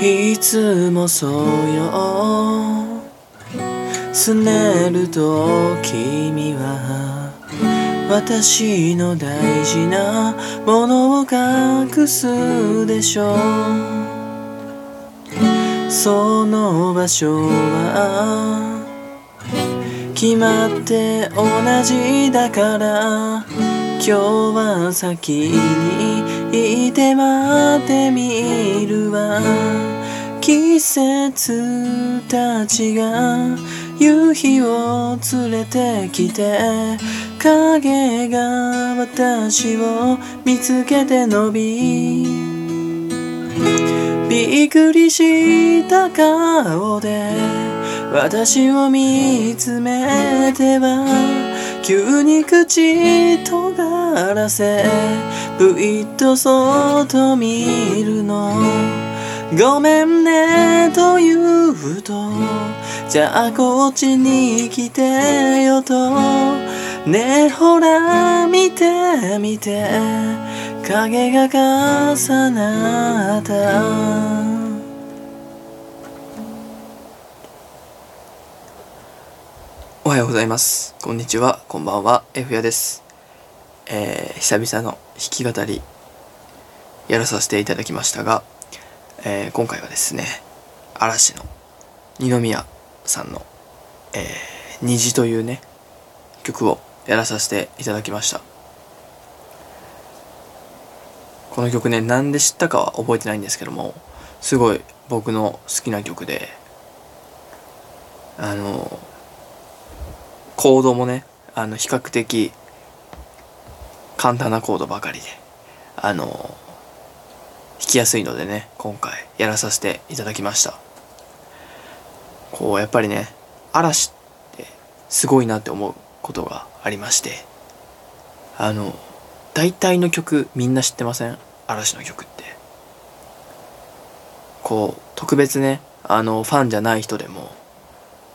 いつもそうよ。すねると君は私の大事なものを隠すでしょ。うその場所は。決まって同じだから。今日は先にいて待ってみるわ。季節たちが夕日を連れてきて影が私を見つけて伸びびっくりした顔で私を見つめては急に口尖らせぶいっとそっと見るの。ごめんねと言うとじゃあこっちに来てよと。ねえほら見て見て。影が重なった。はようございます。こんにちは。こんばんは。F やです。えー、久々の弾き語りやらさせていただきましたが、えー、今回はですね嵐の二宮さんの「えー、虹」というね曲をやらさせていただきました。この曲ねなんで知ったかは覚えてないんですけどもすごい僕の好きな曲であのコードもねあの比較的簡単なコードばかりであの弾きやすいのでね今回やらさせていただきました。こうやっぱりね嵐ってすごいなって思うことがありましてあの大体の曲みんな知ってません？嵐の曲って。こう特別ねあのファンじゃない人でも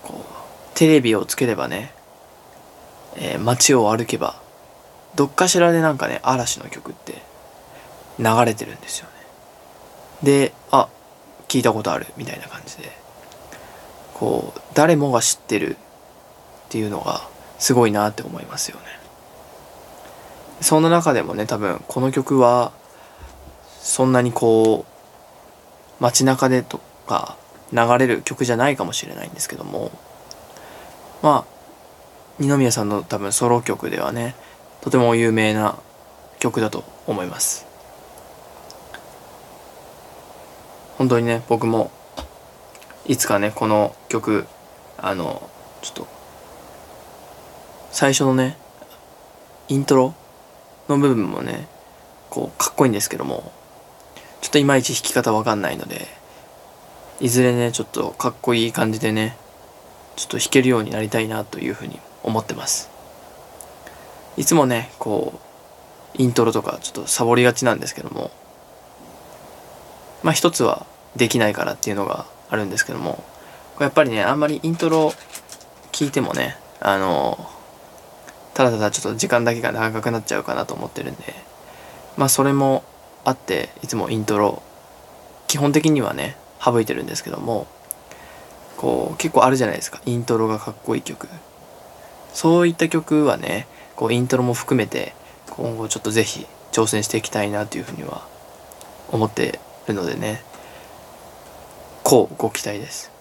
こうテレビをつければね、えー、街を歩けばどっかしらでなんかね嵐の曲って流れてるんですよね。であ聞いたことあるみたいな感じで。こう誰もが知ってるっていうのがすごいなって思いますよね。そんな中でもね多分この曲はそんなにこう街中でとか流れる曲じゃないかもしれないんですけどもまあ二宮さんの多分ソロ曲ではねとても有名な曲だと思います。本当にね僕もいつかねこの曲あのちょっと最初のねイントロの部分もねこうかっこいいんですけどもちょっといまいち弾き方わかんないのでいずれねちょっとかっこいい感じでねちょっと弾けるようになりたいなというふうに思ってます。いつもねこうイントロとかちょっとサボりがちなんですけどもまあ一つはできないからっていうのがあるんですけどもやっぱりねあんまりイントロ聞いてもねあのただただちょっと時間だけが長くなっちゃうかなと思ってるんでまあそれもあっていつもイントロ基本的にはね省いてるんですけどもこう結構あるじゃないですか。イントロがかっこいい曲。そういった曲はねこうイントロも含めて今後ちょっと是非挑戦していきたいなというふうには思ってるのでね。こうご期待です。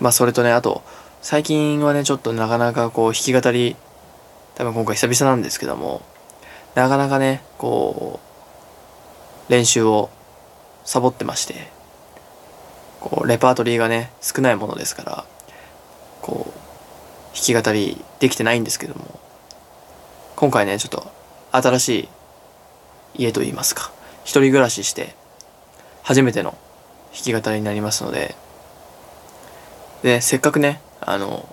まあそれとねあと最近はねちょっとなかなかこう弾き語り多分今回久々なんですけどもなかなかねこう練習をサボってましてこうレパートリーがね少ないものですから弾き語りできてないんですけども今回ねちょっと新しい家といいますか一人暮らしして初めての弾き語りになりますのででせっかくねあの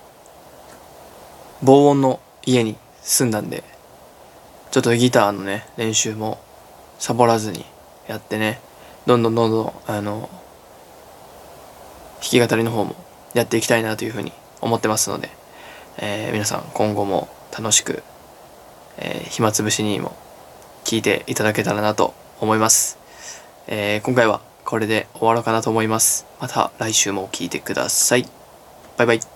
防音の家に住んだんでちょっとギターのね練習もサボらずにやってねどんどんどんどんあの弾き語りの方もやっていきたいなというふうに思ってますので、えー、皆さん今後も楽しく、えー、暇つぶしにも聞いていただけたらなと思います、えー、今回はこれで終わろうかなと思います。また来週も聴いてください。バイバイ。